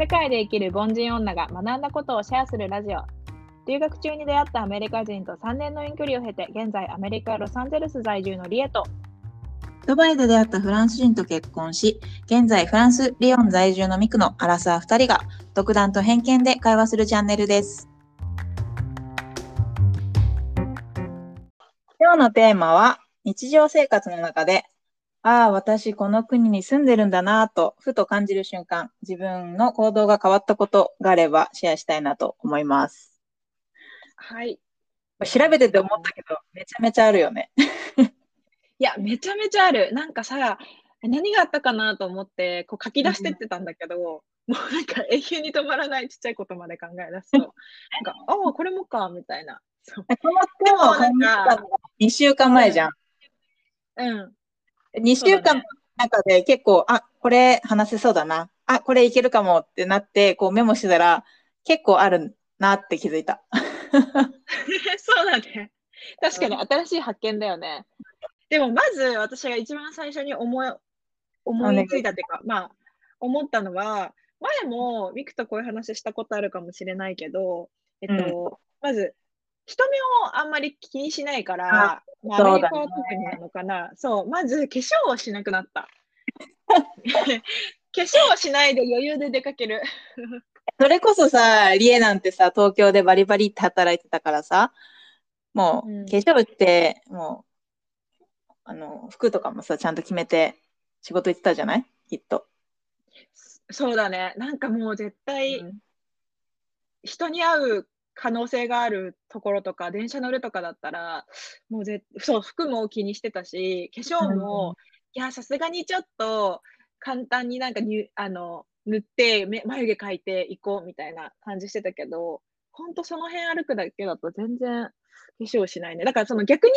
世界で生きる凡人女が学んだことをシェアするラジオ。留学中に出会ったアメリカ人と3年の遠距離を経て、現在アメリカ・ロサンゼルス在住のリエと、ドバイで出会ったフランス人と結婚し、現在フランス・リヨン在住のミクのアラサー2人が独断と偏見で会話するチャンネルです。今日のテーマは、日常生活の中で、ああ、私この国に住んでるんだなぁと、ふと感じる瞬間、自分の行動が変わったことがあればシェアしたいなと思います。はい。調べてて思ったけど、めちゃめちゃあるよね。いや、めちゃめちゃある。なんかさ、何があったかなと思って、こう書き出してってたんだけど、もうなんか永遠に止まらないちっちゃいことまで考え出すと、なんか、ああ、これもか、みたいな。そう。このテーマを考えたのが2週間前じゃん。うん。2週間の中で結構、あ、これ話せそうだな。あ、これいけるかもってなって、こうメモしてたら、結構あるなって気づいた。そうだね。確かに新しい発見だよね。でもまず私が一番最初に思い思いついたっていうか、まあ思ったのは、前もミクとこういう話したことあるかもしれないけど、えっと、まず人目をあんまり気にしないから、まあ、アメリカは特になのかな。そう,、まず化粧をしなくなった。化粧をしないで余裕で出かける。それこそさ、リエなんてさ、東京でバリバリって働いてたからさ、もう、うん化粧って、もう、あの、服とかもさ、ちゃんと決めて仕事行ってたじゃない？きっと。そうだね。なんかもう絶対、うん人に会う可能性があるところとか、電車乗るとかだったら、もうぜそう、服も気にしてたし、化粧も、いや、さすがにちょっと簡単になんかにあの塗って目眉毛描いていこうみたいな感じしてたけど、ほんとその辺歩くだけだと全然化粧しないね。だからその逆に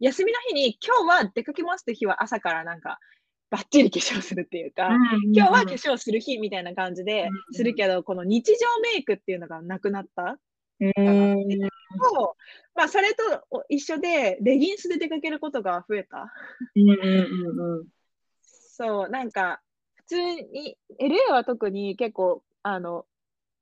休みの日に今日は出かけますって日は朝からなんかバッチリ化粧するっていうか、今日は化粧する日みたいな感じでうんするけど、この日常メイクっていうのがなくなったうんと、まあ、それと一緒で、レギンスで出かけることが増えた。うんうんうんうんそう、なんか、普通に、LA は特に結構、あの、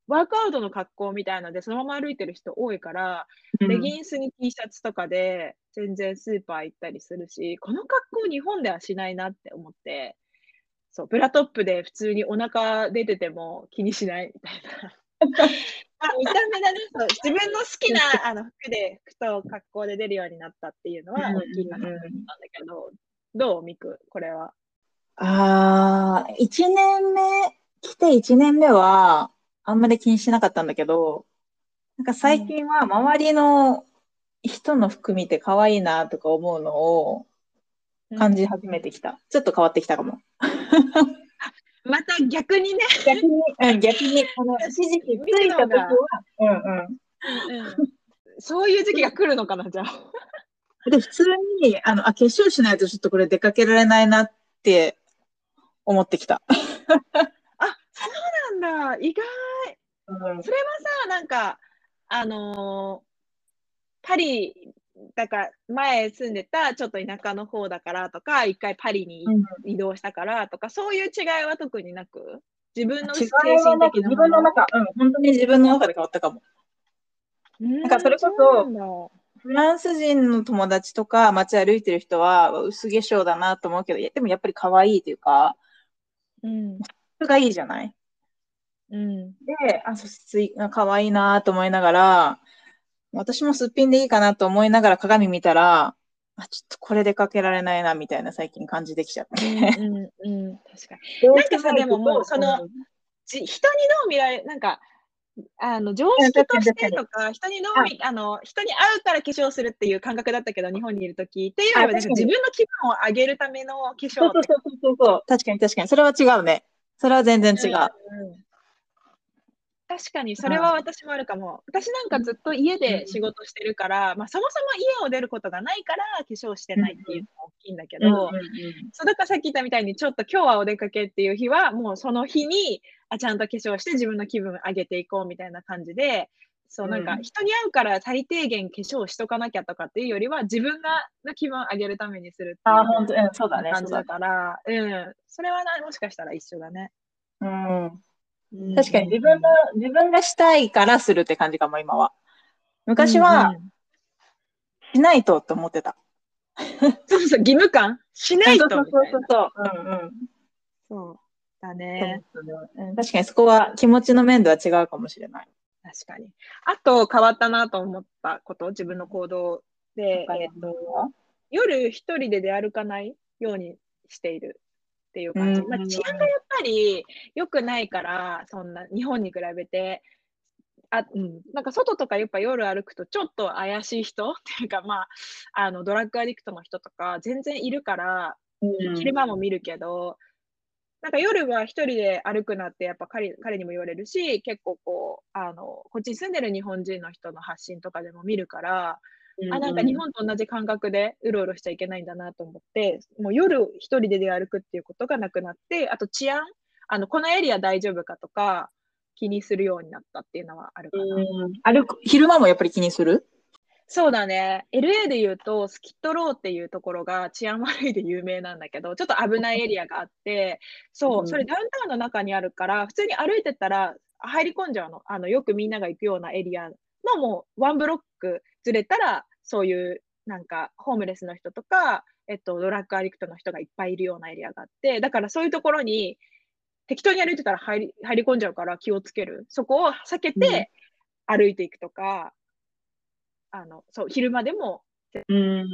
ワークアウトの格好みたいので、そのまま歩いてる人多いから、うんレギンスに T シャツとかで、全然スーパー行ったりするし、この格好日本ではしないなって思って、そう、ブラトップで普通にお腹出てても気にしないみたいな。ま あ見た目だねそう、自分の好きなあの服で、服と格好で出るようになったっていうのは大きいかなと思ったんだけど、どうミク、これは？ああ、1年目、来て1年目は、あんまり気にしなかったんだけど、なんか最近は周りの人の服見て可愛いなとか思うのを感じ始めてきた。ちょっと変わってきたかも。また逆にね、逆に、うん、逆に、この一時期ついた時は、うんうん。そういう時期が来るのかな、じゃあ。で、普通に、あの、あ、化粧しないとちょっとこれ出かけられないなって思ってきた。あ、そうなんだ、意外。うんそれはさ、なんか、あのーパリ、だから前住んでたちょっと田舎の方だからとか、一回パリに移動したからとか、そういう違いは特になく、自分の精神的なもの？分の中、うん、本当に自分の中で変わったかも。うんなんかそれこそフランス人の友達とか街歩いてる人は薄化粧だなと思うけど、でもやっぱり可愛いというか、うん。服がいいじゃない？うん。で、あ、素質いい可愛いなと思いながら、私もすっぴんでいいかなと思いながら鏡見たら、あ、ちょっとこれ出かけられないなみたいな最近感じてきちゃって。うんうんうん、確かに。なんかさでももうそのじ人にどう見られなんか、あの常識としてとか、人にどう見あの人に会うから化粧するっていう感覚だったけど、日本にいるときっていうよりは、自分の気分を上げるための化粧そうそうそうそうそう。確かに確かに。それは違うね。それは全然違う。うん確かに、それは私もあるかも。私なんかずっと家で仕事してるから、まあ、そもそも家を出ることがないから化粧してないっていうのが大きいんだけど、うんうんうんそうだからさっき言ったみたいに、ちょっと今日はお出かけっていう日は、もうその日にあちゃんと化粧して自分の気分上げていこうみたいな感じで、そうなんかうん人に会うから最低限化粧しとかなきゃとかっていうよりは、自分がの気分を上げるためにするっていうあ、本当、うん、そうだね。感じだそうだね。から、うん、それはなもしかしたら一緒だね。うん。確かに自分の、自分がしたいからするって感じかも、今は。昔は、しないとって思ってた。そうそう、義務感？しないと？そうそうそうそう。うんうん。そうだね。確かにそこは気持ちの面では違うかもしれない。確かに。あと変わったなと思ったこと、自分の行動で、えっと、夜一人で出歩かないようにしているっていう感じ。まあ、治安がやっぱり良くないから、そんな日本に比べて、あうん、なんか外とかやっぱ夜歩くとちょっと怪しい人 っていうか、まあ、あのドラッグアディクトの人とか全然いるから、うん、昼間も見るけど、なんか夜は一人で歩くなってやっぱ彼彼にも言われるし、結構こう、あの、こっちに住んでる日本人の人の発信とかでも見るから、うんうん、あ、なんか日本と同じ感覚でうろうろしちゃいけないんだなと思って、もう夜一人で出歩くっていうことがなくなって、あと治安、あの、このエリア大丈夫かとか気にするようになったっていうのはあるかな。歩く、昼間もやっぱり気にする？そうだね。LA で言うと、スキットローっていうところが治安悪いで有名なんだけど、ちょっと危ないエリアがあって、そう、それダウンタウンの中にあるから、普通に歩いてたら入り込んじゃうの。あの、よくみんなが行くようなエリアのもうワンブロックずれたら、そういうなんかホームレスの人とか、えっと、ドラッグアディクトの人がいっぱいいるようなエリアがあって、だからそういうところに適当に歩いてたら入り入り込んじゃうから気をつける。そこを避けて歩いていくとか、あの、そう、昼間でも、うん、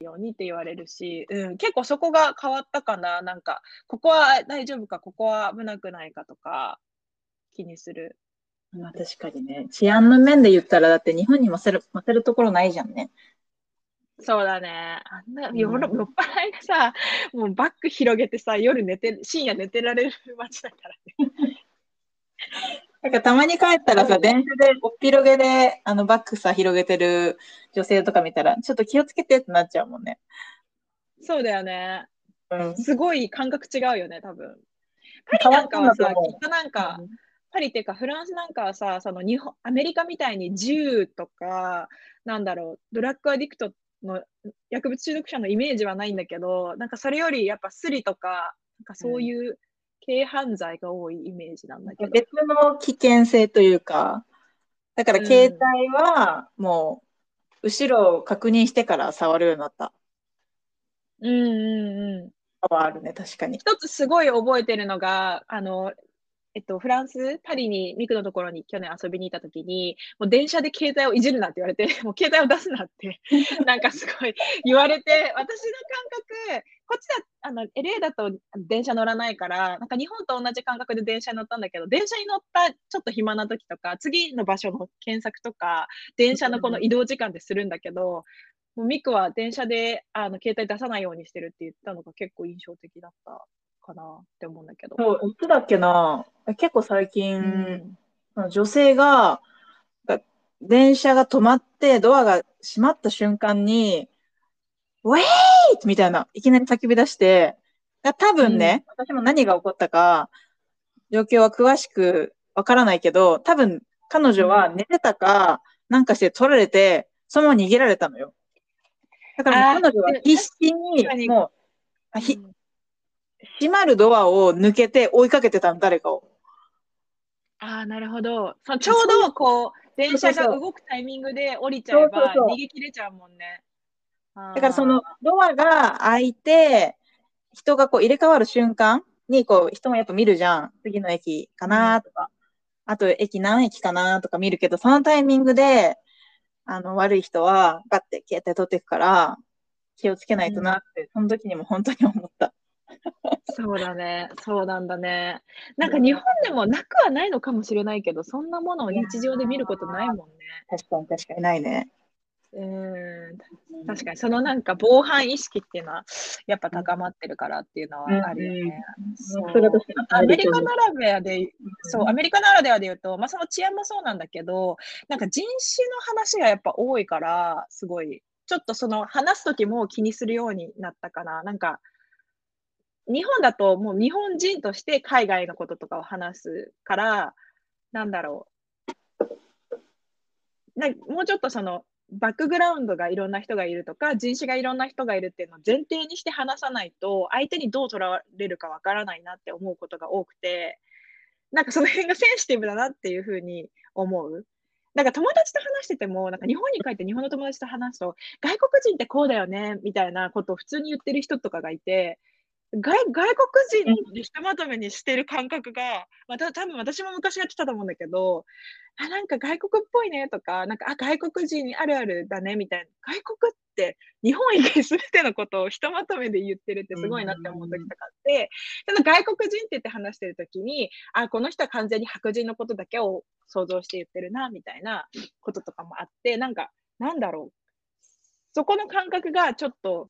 ようにって言われるし、うん、結構そこが変わったかな。なんか、ここは大丈夫か、ここは危なくないかとか、気にする。まあ確かにね。治安の面で言ったら、だって日本にもせる、待てるところないじゃんね。そうだね。あんな、酔っ払いがさ、もうバッグ広げてさ、夜寝て、深夜寝てられる街だからね。なんかたまに帰ったらさ、電車でおっ広げで、あのバッグさ、広げてる女性とか見たら、ちょっと気をつけてってなっちゃうもんね。そうだよね。うん。すごい感覚違うよね、多分。パリなんかはさ、きっとなんか、うん、パリっていうかフランスなんかはさ、その日本、アメリカみたいに銃とか、なんだろう、ドラッグアディクトの薬物中毒者のイメージはないんだけど、なんかそれよりやっぱスリとか、なんかそういう、軽犯罪が多いイメージなんだけど。別の危険性というか、だから携帯はもう、後ろを確認してから触るようになった。うんうんうん。はあるね、確かに。一つすごい覚えてるのが、あの、えっと、フランス、パリに、ミクのところに去年遊びに行った時に、もう電車で携帯をいじるなって言われて、もう携帯を出すなって、なんかすごい 言われて、私の感覚、こっちだ、あの、LA だと電車乗らないから、なんか日本と同じ感覚で電車に乗ったんだけど、電車に乗ったちょっと暇な時とか、次の場所の検索とか、電車のこの移動時間でするんだけど、もうミクは電車であの携帯出さないようにしてるって言ったのが結構印象的だった。かなって思うんだけど。そう、いつだっけな？結構最近、うん、女性が、電車が止まってドアが閉まった瞬間に、ウェイみたいな、いきなり叫び出して、多分ね、うん、私も何が起こったか、状況は詳しくわからないけど、多分彼女は寝てたか、なんかして取られて、そのまま逃げられたのよ。だから彼女は必死に、もう、ひ、閉まるドアを抜けて追いかけてたの、誰かを。ああ、なるほど。そちょうど、こう、電車が動くタイミングで降りちゃえば逃げ切れちゃうもんね。だからそのドアが開いて、人がこう入れ替わる瞬間に、こう人もやっぱ見るじゃん。次の駅かなとか、あと駅何駅かなとか見るけど、そのタイミングで、あの、悪い人はガッて携帯取っていくから、気をつけないとなって、うん、その時にも本当に思った。そうだね。そうなんだね。なんか日本でもなくはないのかもしれないけど、そんなものを日常で見ることないもんね。確かに確かにないね。うん、確かにそのなんか防犯意識っていうのはやっぱ高まってるからっていうのはあるよね。アメリカならではで、そう、アメリカならではで言うと、まあその治安もそうなんだけど、なんか人種の話がやっぱ多いから、すごい、ちょっとその話す時も気にするようになったかな。なんか、日本だともう日本人として海外のこととかを話すから、なんだろう。なもうちょっとそのバックグラウンドがいろんな人がいるとか、人種がいろんな人がいるっていうのを前提にして話さないと、相手にどう取られるかわからないなって思うことが多くて、なんかその辺がセンシティブだなっていうふうに思う。なんか友達と話してても、なんか日本に帰って日本の友達と話すと、外国人ってこうだよね、みたいなことを普通に言ってる人とかがいて、外外国人でひとまとめにしてる感覚が、まあ、た多分私も昔やってたと思うんだけど、あ、なんか外国っぽいねとか、なんか、あ、外国人あるあるだねみたいな。外国って日本以外すべてのことをひとまとめで言ってるってすごいなって思う時とかあって、外国人って言って話してる時に、あ、この人は完全に白人のことだけを想像して言ってるな、みたいなこととかもあって、なんか、なんだろう。そこの感覚がちょっと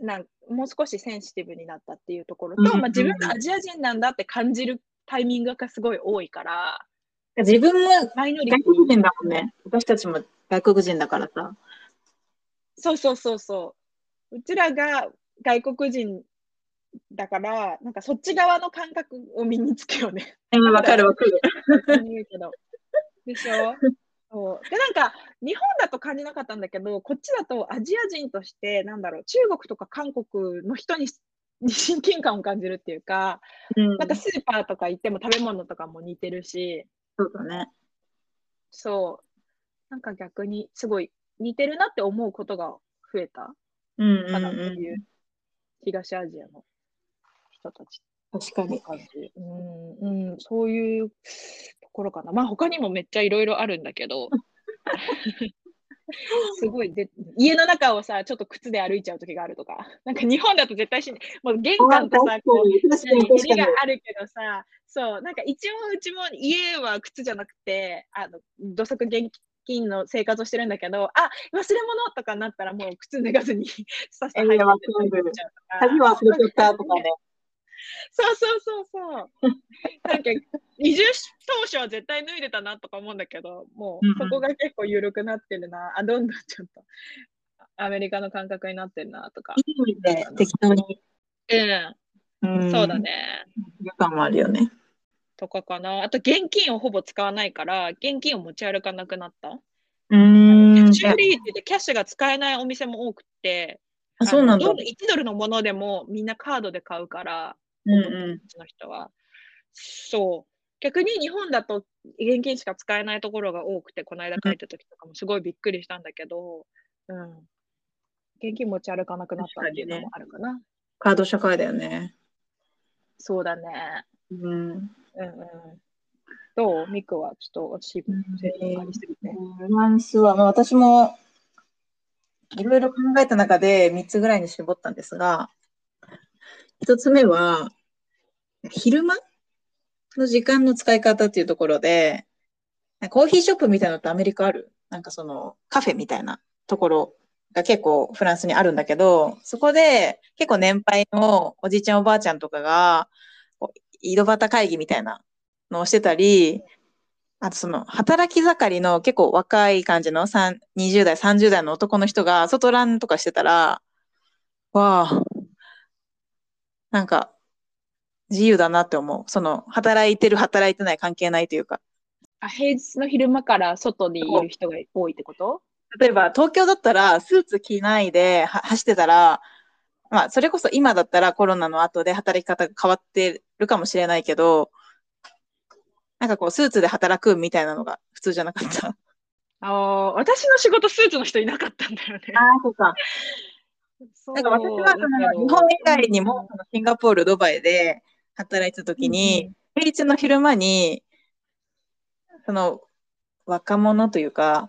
なんもう少しセンシティブになったっていうところと、うんうん、まあ、自分がアジア人なんだって感じるタイミングがすごい多いから。自分も外国人だもんね。私たちも外国人だからさ。そうそうそうそう。うちらが外国人だから、なんかそっち側の感覚を身につけようね。わかるわかる。でしょ？そう。でなんか日本だと感じなかったんだけどこっちだとアジア人としてなんだろう中国とか韓国の人 に親近感を感じるっていうか、うん、なんかスーパーとか行っても食べ物とかも似てるし。そうだね。そう。なんか逆にすごい似てるなって思うことが増えた。かなっていう,、東アジアの人たち確かに。うん、うん、そういうころかな。まあ他にもめっちゃいろいろあるんだけど、すごいで、家の中をさ、ちょっと靴で歩いちゃう時があるとか、なんか日本だと絶対し。もう玄関とさ、こう、家があるけどさ、そう、なんか一応うちも家は靴じゃなくて、あの、土足現金の生活をしてるんだけど、あ、忘れ物とかなったらもう靴脱がずに さっさと入ってっちゃうとか。そうそうそうそう。なんか、移住当初は絶対脱いでたなとか思うんだけど、もうそこが結構緩くなってるな、あ、どんどんちょっとアメリカの感覚になってるなとか。いい意味で適当に。うん。うん、そうだね。違感もあるよね。とかかな。あと現金をほぼ使わないから、現金を持ち歩かなくなった。うん。キャッシュリーってキャッシュが使えないお店も多くて、あそうなんだ。1ドルのものでもみんなカードで買うから、うんうん、の人は。そう。逆に日本だと現金しか使えないところが多くて、この間帰った時とかもすごいびっくりしたんだけど、うん。現金持ち歩かなくなったっていうのもあるかな。ね、カード社会だよね。そうだね。うん。うんうん。どう？ミクはちょっと私、フランスは、まあ、私もいろいろ考えた中で3つぐらいに絞ったんですが、1つ目は、昼間の時間の使い方っていうところで、コーヒーショップみたいなのってアメリカある？なんかそのカフェみたいなところが結構フランスにあるんだけど、そこで結構年配のおじいちゃんおばあちゃんとかが、井戸端会議みたいなのをしてたり、あとその働き盛りの結構若い感じの20代、30代の男の人が外ランとかしてたら、わあ、なんか自由だなって思う。その、働いてる、働いてない関係ないというか。あ、平日の昼間から外にいる人が多いってこと？例えば、東京だったら、スーツ着ないで走ってたら、まあ、それこそ今だったらコロナの後で働き方が変わってるかもしれないけど、なんかこう、スーツで働くみたいなのが普通じゃなかった？ああ、私の仕事スーツの人いなかったんだよね。ああ、そうか。なんか私はその日本以外にもそのシンガポール、ドバイで働いてた時に、平日の昼間に、その若者というか、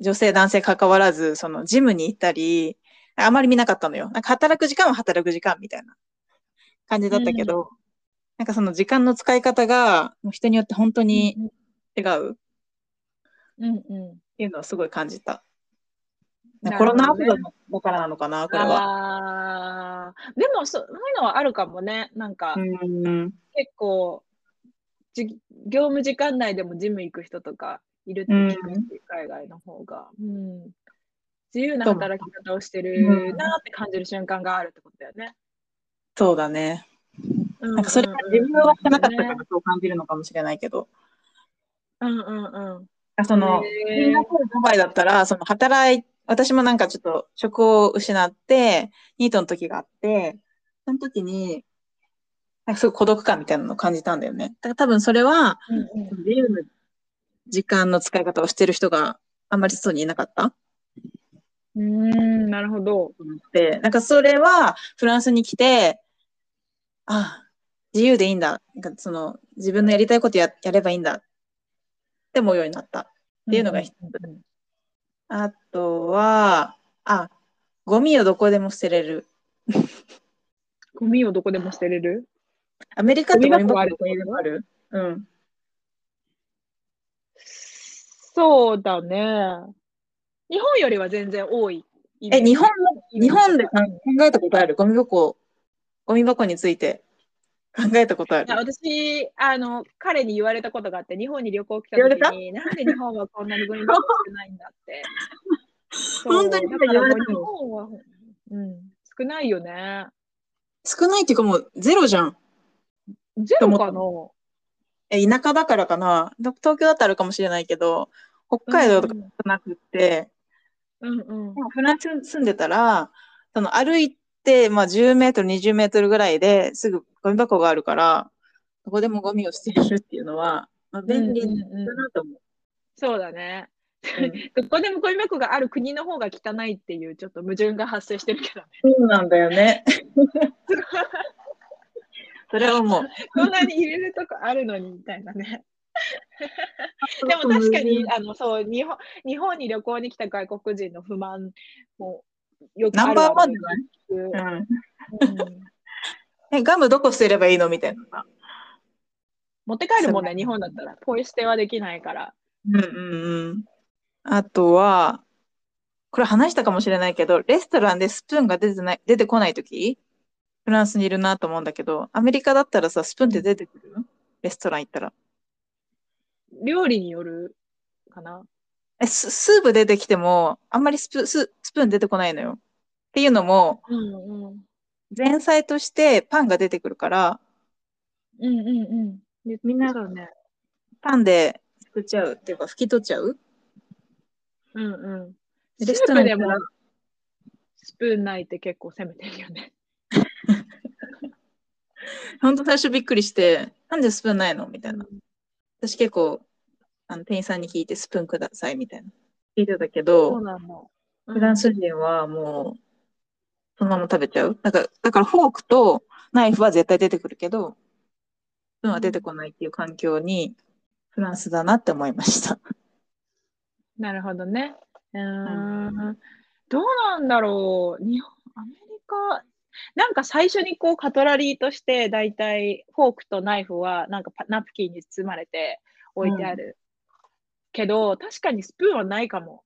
女性、男性関わらず、そのジムに行ったり、あまり見なかったのよ。なんか働く時間は働く時間みたいな感じだったけど、うん、なんかその時間の使い方が人によって本当に違う。うんうん。っていうのはすごい感じた。コロナ後だからなのかな、これは。あでもそ、そういうのはあるかもね。なんか、うん結構じ、業務時間内でもジム行く人とかいるって聞くし、海外の方が。うん。自由な働き方をしてるなって感じる瞬間があるってことだよね。そうだね。なんかそれが自分はしてなかったからそう感じるのかもしれないけど。うんうんうん。その、シンガポール、ドバイだったら、その働い私もなんかちょっと職を失って、ニートの時があって、その時に、なんかすごい孤独感みたいなのを感じたんだよね。だから多分それは、うんうん自由な時間の使い方をしてる人があんまり外にいなかった？うーん、なるほど。と思って、なんかそれはフランスに来て、あ、自由でいいんだ。なんかその自分のやりたいことややればいいんだって思うようになった。っていうのが一つうんうんうんあとは、あ、ゴミをどこでも捨てれる。ゴミをどこでも捨てれる？アメリカってゴミ箱あるどこにでもある？うん。そうだね。日本よりは全然多い。え、日本の、日本で考えたことある？ゴミ箱、ゴミ箱について考えたことある。私あの、彼に言われたことがあって、日本に旅行来た時に、なんで日本はこんなにゴミ箱少ないんだって。本当に言われたの？本は、うん、少ないよね。少ないっていうかもうゼロじゃん。ゼロかな？え、田舎だからかな？ど東京だったらあるかもしれないけど、北海道とかうんなくって、うんうん。でもフランスに住んでたら、その歩いて、まあ10メートル、20メートルぐらいですぐゴミ箱があるから、どこでもゴミを捨てれるっていうのは、まあ、便利だうんうんうんなと思う。そうだね。うん どこでもゴミ箱がある国の方が汚いっていうちょっと矛盾が発生してるけどね。そうなんだよね。それは思う。こんなに入れるとこあるのにみたいなね。でも確かに、あの、そう、日本、日本に旅行に来た外国人の不満もよくナンバーワンじゃないうんうん。え、ガムどこ捨てればいいのみたいな。持って帰るもんね、日本だったら。ポイ捨てはできないから。うんうんうん。あとは、これ話したかもしれないけど、レストランでスプーンが出てない、出てこないとき、フランスにいるなと思うんだけど、アメリカだったらさ、スプーンって出てくる？レストラン行ったら。料理によるかな。え、ススープ出てきても、あんまりスプススプーン出てこないのよ。っていうのも、うんうん。前菜としてパンが出てくるから、うんうんうん。みんなそうね。パンで作っちゃうっていうか、拭き取っちゃう？うんうん。レスストランでもらスプーンないって結構攻めてるよね。ほんと最初びっくりして、なんでスプーンないの？みたいな。私結構、あの店員さんに聞いてスプーンくださいみたいな。聞いてたけそど。フランス人はもう、そのまま食べちゃう。だから、だからフォークとナイフは絶対出てくるけど、スプーンは出てこないっていう環境に、フランスだなって思いました。なるほどね。うーん。どうなんだろう。日本、アメリカ、なんか最初にこうカトラリーとしてだいたいフォークとナイフはなんかパナプキンに包まれて置いてある。けど、確かにスプーンはないかも。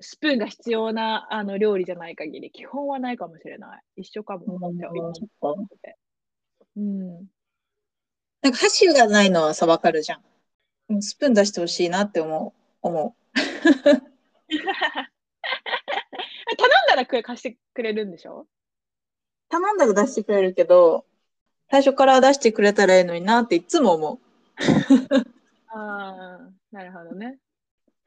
スプーンが必要なあの料理じゃない限り、基本はないかもしれない。一緒かも。じゃあ今思っててうん。なんか箸がないのはさ、わかるじゃん。うんスプーン出してほしいなって思う。思頼んだらく貸してくれるんでしょ？う。頼んだら出してくれるけど、最初から出してくれたらいいのになっていつも思う。ああ、なるほどね。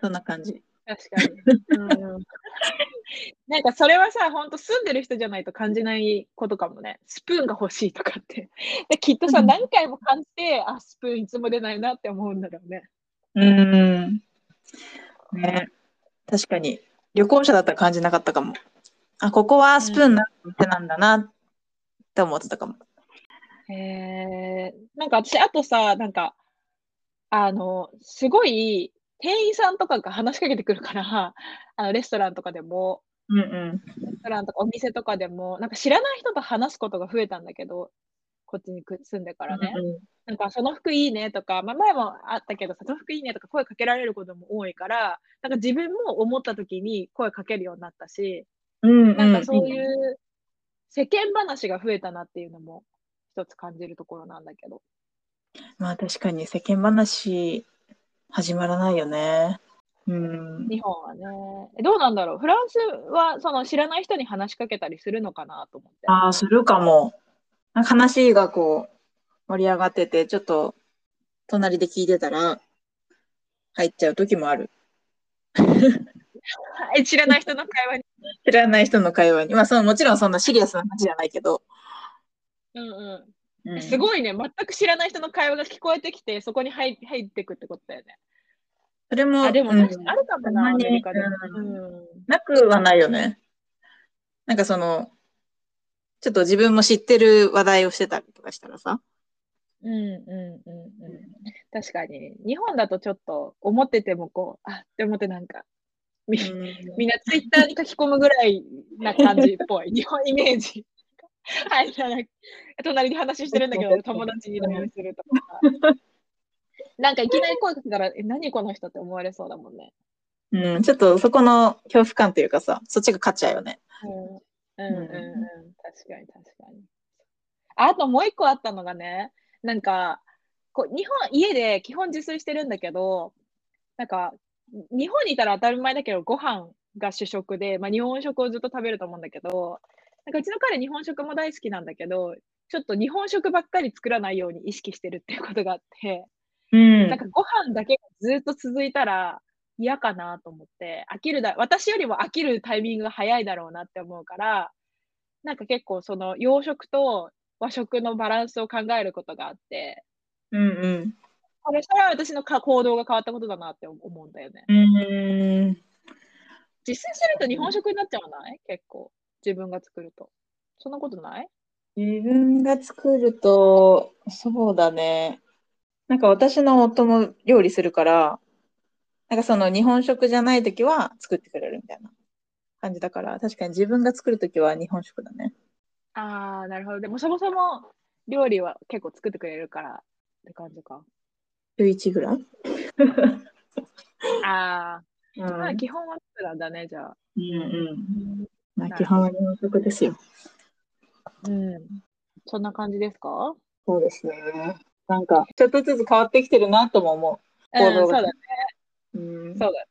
そんな感じ。確かに。うん、なんかそれはさ、本当住んでる人じゃないと感じないことかもね。スプーンが欲しいとかって。できっとさ、うん何回も感じて、あ、スプーンいつも出ないなって思うんだろうね。うーん。ね。確かに。旅行者だったら感じなかったかも。あ、ここはスプーンな店なんだなって思ってたかも。へえなんか私、あとさ、なんか、あの、すごい、店員さんとかが話しかけてくるから、あのレストランとかでも、うんうん。レストランとかお店とかでも、なんか知らない人と話すことが増えたんだけど、こっちにく住んでからね。なんかその服いいねとか、まあ、前もあったけど、その服いいねとか声かけられることも多いから、なんか自分も思った時に声かけるようになったし、うんうん。なんかそういう世間話が増えたなっていうのも一つ感じるところなんだけど。まあ確かに世間話始まらないよね。うん。日本はね。えどうなんだろう？フランスはその知らない人に話しかけたりするのかなと思って。ああ、するかも。なんか話がこう盛り上がってて、ちょっと隣で聞いてたら入っちゃう時もある。え 知らない人の会話に。知らない人の会話に。まあそのもちろんそんなシリアスな話じゃないけど。うんうん。うんすごいね、全く知らない人の会話が聞こえてきて、そこに入入ってくってことだよね。それも、あ、でもうんあるかもな、アメリカでも。ううんなくはないよね。なんかその、ちょっと自分も知ってる話題をしてたりとかしたらさ。うんうんうんうん。確かに、日本だとちょっと思っててもこう、あって思ってなんか、みみんなツイッターに書き込むぐらいな感じっぽい、日本イメージ。はい、隣で話してるんだけど、友達に LINE するとか。なんかいきなり声かけたら、え、何この人って思われそうだもんね。うん、ちょっとそこの恐怖感というかさ、そっちが勝っちゃうよね。うんうんうんうん、確かに確かに。あともう一個あったのがね、なんか、こう日本、家で基本自炊してるんだけど、なんか、日本にいたら当たり前だけど、ご飯が主食で、まあ、日本食をずっと食べると思うんだけど、なんかうちの彼、日本食も大好きなんだけど、ちょっと日本食ばっかり作らないように意識してるっていうことがあって、うんなんかご飯だけがずっと続いたら嫌かなと思って、飽きるだ、私よりも飽きるタイミングが早いだろうなって思うから、なんか結構その洋食と和食のバランスを考えることがあって、うんうん。これそれは私のか行動が変わったことだなって思うんだよね。うん。自炊すると日本食になっちゃわない？結構。自分が作ると。そんなことない？自分が作ると、そうだね。なんか私の夫も料理するから、なんかその日本食じゃないときは作ってくれるみたいな感じだから、確かに自分が作るときは日本食だね。ああ、なるほど。でもそもそも料理は結構作ってくれるからって感じか。週1ぐらい？あうあ、まあん。基本は作なんだね、じゃあ。うんうん。まあなるほど基本は日本食ですよ。うん。そんな感じですか？そうですね。なんか、ちょっとずつ変わってきてるなとも思うん、行動がそうだね。う。うん。そうだね。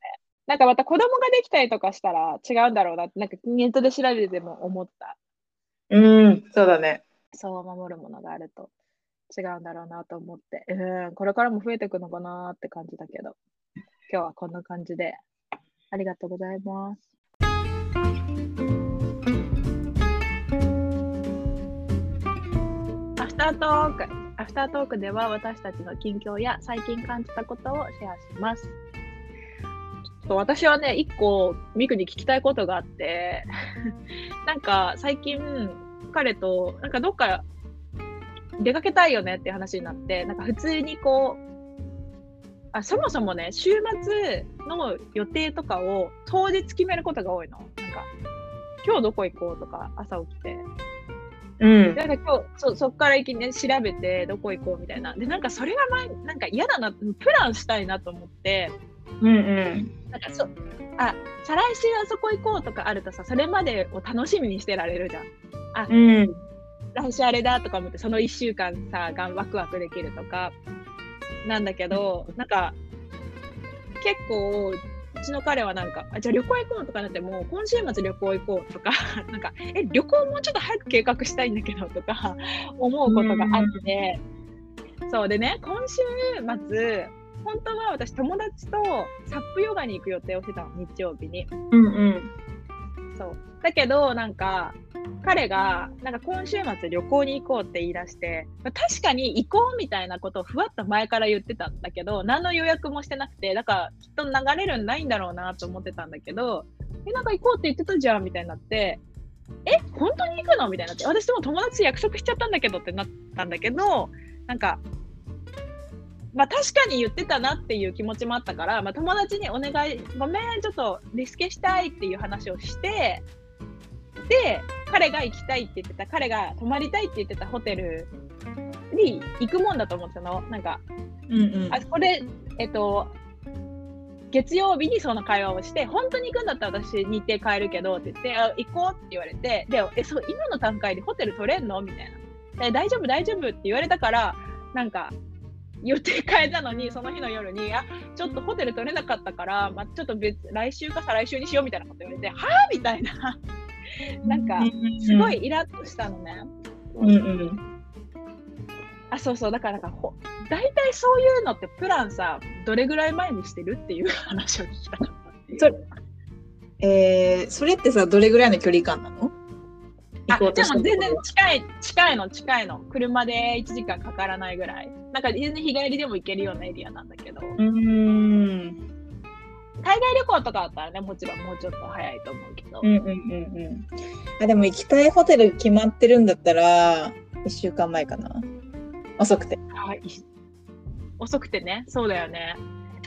なんかまた子供ができたりとかしたら違うんだろうなって、なんかネットで調べても思った。うん、そうだね。そう守るものがあると違うんだろうなと思って、うん、これからも増えていくのかなって感じだけど、今日はこんな感じで、ありがとうございます。タートーク。アフタートークでは私たちの近況や最近感じたことをシェアします。と私はね、一個ミクに聞きたいことがあって、なんか最近彼となんかどっか出かけたいよねって話になって、なんか普通にこう、あそもそもね、週末の予定とかを当日決めることが多いの。なんか、今日どこ行こうとか朝起きて、うん。なんか今日そそっから行きね調べてどこ行こうみたいなでなんかそれが前なんか嫌だなプランしたいなと思ってうんうん。なんかそあ再来週あそこ行こうとかあるとさそれまでを楽しみにしてられるじゃんうん。来週あれだとか思ってその1週間さがワクワクできるとかなんだけどなんか結構うちの彼はなんかあじゃあ旅行行こうとかなっても今週末旅行行こうとか なんかえ旅行もうちょっと早く計画したいんだけどとか 思うことがあってそうでね今週末本当は私友達とサップヨガに行く予定をしてたの日曜日にうんうん。そう。だけどなんか彼がなんか今週末旅行に行こうって言い出して確かに行こうみたいなことをふわっと前から言ってたんだけど何の予約もしてなくてだからきっと流れるんないんだろうなと思ってたんだけどえなんか行こうって言ってたじゃんみたいになってえ本当に行くのみたいになって私も友達約束しちゃったんだけどってなったんだけどなんかまあ確かに言ってたなっていう気持ちもあったから、まあ、友達にお願いごめんちょっとリスケしたいっていう話をしてで彼が行きたいって言ってた彼が泊まりたいって言ってたホテルに行くもんだと思ってたの。なんかうんうん。あそこでえっと月曜日にその会話をして本当に行くんだったら私日程変えるけどって言ってあ行こうって言われてでえそう今の段階でホテル取れんの？みたいな。で大丈夫大丈夫って言われたからなんか予定変えたのにその日の夜にあちょっとホテル取れなかったから、まあ、ちょっと別来週か再来週にしようみたいなこと言われてはあみたいななんかすごい。イラッとしたのね。うんうん。あ、そうそう、だからなんかほ、大体そういうのってプランさ、どれぐらい前にしてるっていう 話を聞きたかった。それえー、それってさ、どれぐらいの距離感なの？あ行こうとしたでも全然近い、近いの、近いの。車で1時間かからないぐらい。なんか全然日帰りでも行けるようなエリアなんだけど、うーん。海外旅行とかだったらね、もちろんもうちょっと早いと思うけど。うんうんうんうん。あ、でも行きたいホテル決まってるんだったら、1週間前かな。遅くて。はい遅くてね、そうだよね。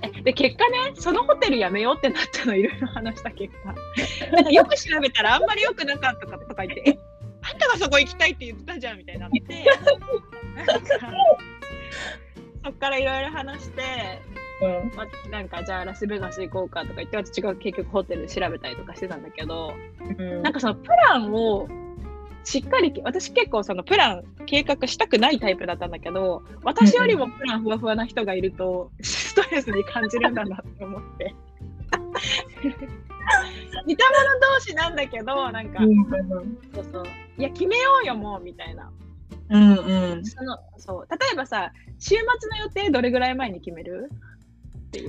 えで、結果ね、そのホテルやめようってなったの、いろいろ話した結果。なんかよく調べたらあんまり良くなかったかとか言って、え、あんたがそこ行きたいって言ってたじゃんみたいになって、そっからいろいろ話して、うん。まあ、なんかじゃあラスベガス行こうかとか言って、私が結局ホテル調べたりとかしてたんだけど、うんなんかそのプランをしっかり、私結構そのプラン計画したくないタイプだったんだけど、私よりもプランふわふわな人がいると、ストレスに感じるんだなって思って。似た者同士なんだけど、なんか、そうそう、いや、決めようよ、もう、みたいな。うんうん。そのそう例えばさ、週末の予定どれぐらい前に決める？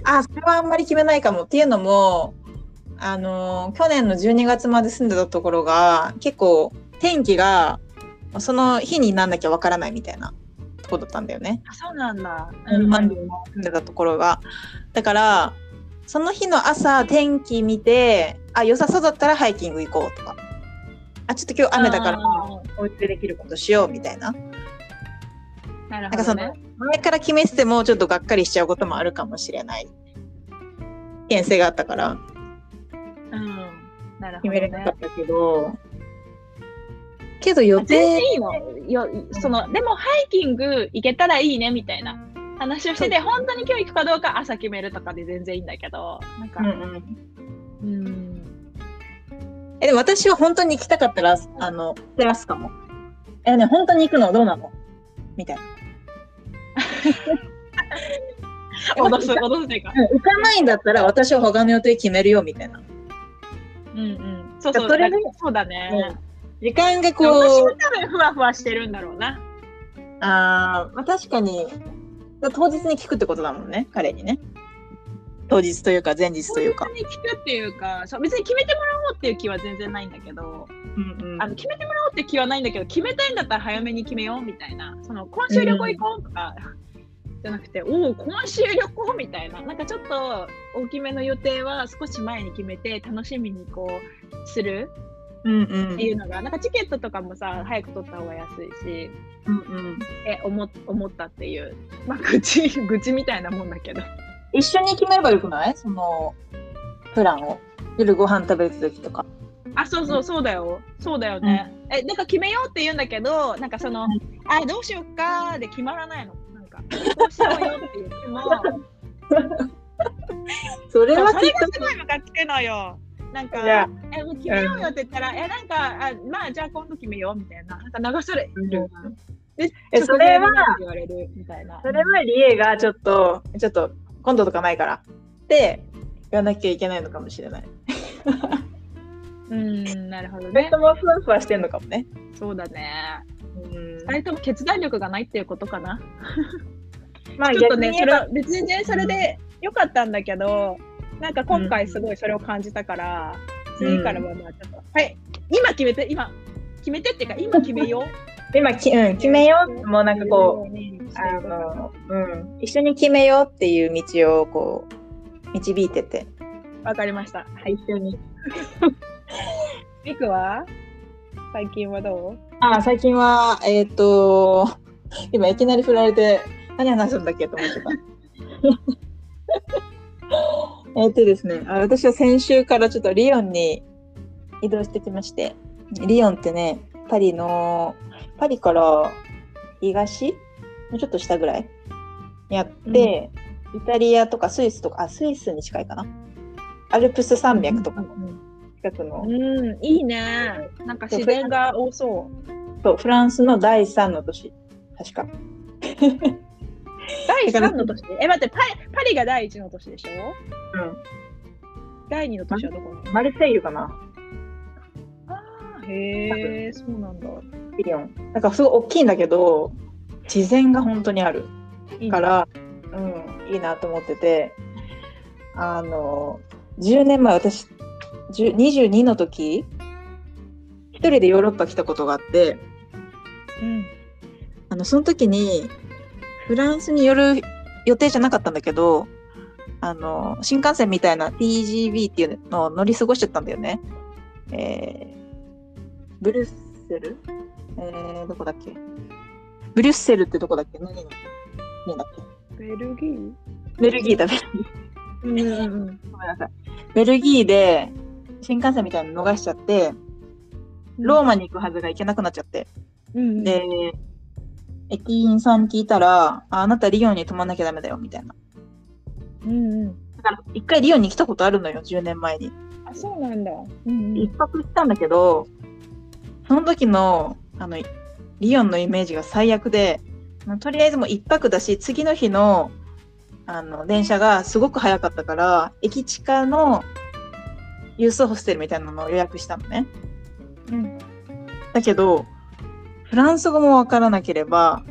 あ、それはあんまり決めないかも。っていうのも、あのー去年の12月まで住んでたところが、結構天気がその日になんなきゃわからないみたいなとこだったんだよね。あ、そうなんだ。マンディーに住んでたところが。だから、その日の朝天気見て、あ、良さそうだったらハイキング行こうとか。あ、ちょっと今日雨だから、あお家でできることしようみたいな。ーなるなんかその前から決めててもちょっとがっかりしちゃうこともあるかもしれない。危険性があったからうん。なるほど、ね。決めれなかったけど、けど予定、いいの。よそのでもハイキング行けたらいいねみたいな。話をしてて本当に今日行くかどうか朝決めるとかで全然いいんだけど。なんかうんうん。うん。え、でも私は本当に行きたかったら、あの、テラスかも。え、ね、本当に行くのどうなの？みたいな。脅す 脅すというか。うん行かないんだったら私は他の予定決めるよみたいな。うんうん。そうそう。それでそうだね、時間が私こう、は多分ふわふわしてるんだろうな。あーまあ、確かに、当日に聞くってことだもんね、彼にね。当日というか前日というか。本当に聞くっていうかそう別に決めてもらおうっていう気は全然ないんだけどうんうん。あの決めてもらおうって気はないんだけど決めたいんだったら早めに決めようみたいな。その今週旅行行こうとか、じゃなくておお今週旅行みたいな。なんかちょっと大きめの予定は少し前に決めて楽しみにこうするうんうん。っていうのがなんかチケットとかもさ早く取った方が安いしうんうん。え思思ったっていう。まあ愚痴 愚痴みたいなもんだけど。一緒に決めればよくない？その、プランを。夜ご飯食べる時とか。あそうそうそうだよ。そうだよね、えなんか決めようって言うんだけどなんかその、あどうしよっかで決まらないの。なんかこうしようよって言っても。それはそれがすごいムカつくのよ。なんか、え、もう決めようよって言ったら、え、なんか、あまあ、じゃあ今度決めようみたいな。なんか流される。でえそれは直前になって言われるみたいな。それはリエがちょっと、ちょっと今度とかないからって言わなきゃいけないのかもしれない。うん、なるほどね二人と。もふわふわしてんのかもね。そうだね。うん二人とも決断力がないっていうことかな。まあ ちょっとね、それは別にね、それで良かったんだけど、なんか今回すごいそれを感じたから、次からはまあちょっと、はい、今決めて、今、決めてっていうか、今決めよう。今き、うん、決めよう。もうなんかこう、う、あの、うん、一緒に決めようっていう道をこう、導いてて。わかりました。はい。一緒に。リクは？最近はどう？あ、最近は、えっ、と、今いきなり振られて、何話すんだっけと思ってた。えっとですねあ、私は先週からちょっとリヨンに移動してきまして、リヨンってね、パリの、パリから東？もうちょっと下ぐらい？にあって、イタリアとかスイスとか、あ、スイスに近いかな？アルプス山脈とかの近くの、うん、いいね。なんか自然が多そう。そうフランスの第3の都市、確か。第3の都市え、待って、パリパリが第1の都市でしょ？うん。第2の都市はどこなの？マルセイユかなあーへえ、そうなんだ。リヨン。なんかすごい大きいんだけど、自然が本当にあるいいねから、うん、いいなと思ってて、あの、10年前、私、10 22の時、一一人でヨーロッパ来たことがあって、うん。あの、その時に、フランスに寄る予定じゃなかったんだけど、あの、新幹線みたいな TGV っていうのを乗り過ごしちゃったんだよね。えー、ブリュッセル？えー、どこだっけ？ブリュッセルってどこだっけ？何だっけ？ベルギー？ベルギーだ、ベルギー。うん。ごめんなさい。ベルギーで新幹線みたいなの逃しちゃって、ローマに行くはずが行けなくなっちゃって。うん。で、駅員さん聞いたら、ああなたリヨンに泊まんなきゃダメだよ、みたいな。うんうん。だから、一回リヨンに来たことあるのよ、10年前に。あ、そうなんだ。うん一泊したんだけど、その時の、あの、リヨンのイメージが最悪で、まあとりあえずもう一泊だし、次の日の、あの、電車がすごく早かったから、駅地下のユースホステルみたいなのを予約したのね。うん。だけど、フランス語もわからなければ、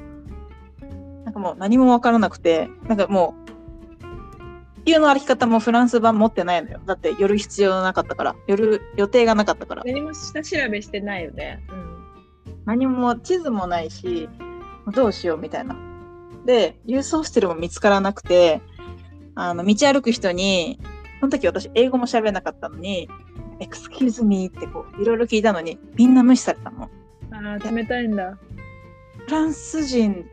なんかもう何もわからなくて、なんかもう、地球の歩き方もフランス版持ってないのよ。だって寄る必要なかったから。寄る予定がなかったから。何も下調べしてないよね。うん。何も地図もないし、どうしようみたいな。で、ユースホステルも見つからなくて、あの、道歩く人に、その時私英語も喋れなかったのに、excuse me ってこう、いろいろ聞いたのに、みんな無視されたの。ああ、冷たいんだ。フランス人、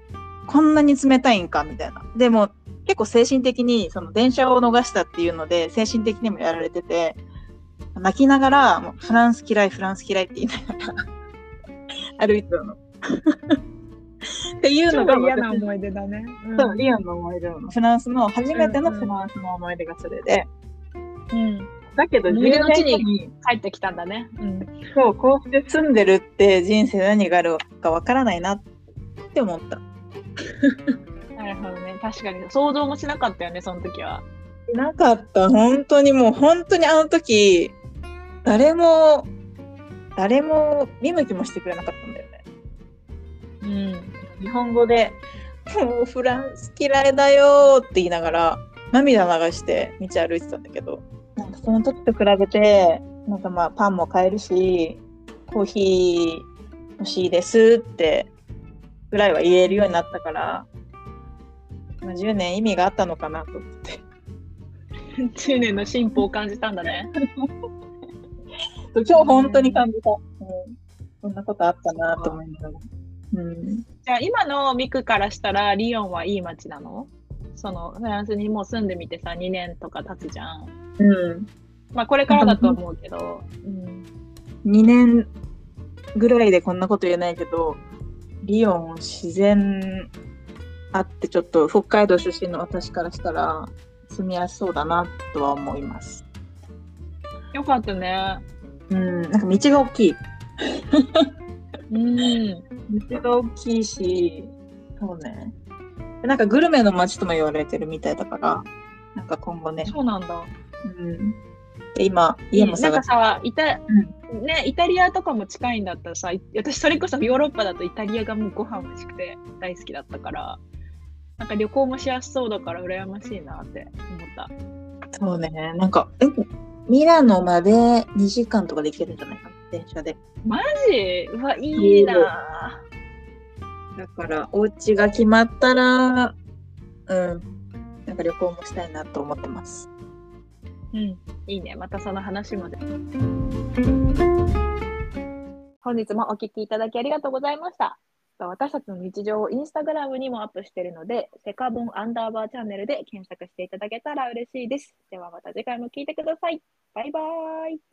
こんなに冷たいんか？みたいな。でも、結構精神的に、その電車を逃したっていうので、精神的にもやられてて、泣きながら、もうフランス嫌い、フランス嫌いって言いながら 歩いてたの。っていう超のが嫌な私思い出だね。うんそう、リアンの思い出なの。フランスの、初めてのフランスの思い出がそれで。うん。だけど、思い出の地に10年後に帰ってきたんだね。うん。そう、こうして住んでるって人生何があるかわからないなって思った。なるほどね。確かに。想像もしなかったよね、その時は。なかった。本当にもう、本当にあの時、誰も、誰も見向きもしてくれなかったんだよね。うん。日本語で、もうフランス嫌いだよーって言いながら、涙流して道歩いてたんだけど、その時と比べて、なんかまあパンも買えるし、コーヒー欲しいですってぐらいは言えるようになったから、まあ、10年意味があったのかなと思って。10年の進歩を感じたんだね。今日本当に感じた。うん、そんなことあったなと思いながら。うん、じゃあ今のミクからしたらリヨンはいい街なの？そのフランスにもう住んでみてさ2年とか経つじゃん。うん。まあこれからだと思うけど。うん、2年ぐらいでこんなこと言えないけど、リヨン自然あってちょっと北海道出身の私からしたら住みやすそうだなとは思います。よかったね。うん、なんか道が大きい。うん。道が大きいし、そうね。でなんかグルメの街とも言われてるみたいだから、なんか今後ね。そうなんだ。うん、で今、家もなんかさ、イタ,、ね、イタリアとかも近いんだったらさ、い私それこそヨーロッパだとイタリアがもうご飯美味しくて大好きだったから、なんか旅行もしやすそうだから羨ましいなって思った。そうね、なんか、えミラノまで2時間とかで行けるんじゃないかな、電車で。マジ？うわ、いいなだから、お家が決まったら、うん、なんか旅行もしたいなと思ってます。うん、いいね。またその話まで。本日もお聞きいただきありがとうございました。私たちの日常をインスタグラムにもアップしているので、セカボンアンダーバーチャンネルで検索していただけたら嬉しいです。ではまた次回も聞いてください。バイバーイ。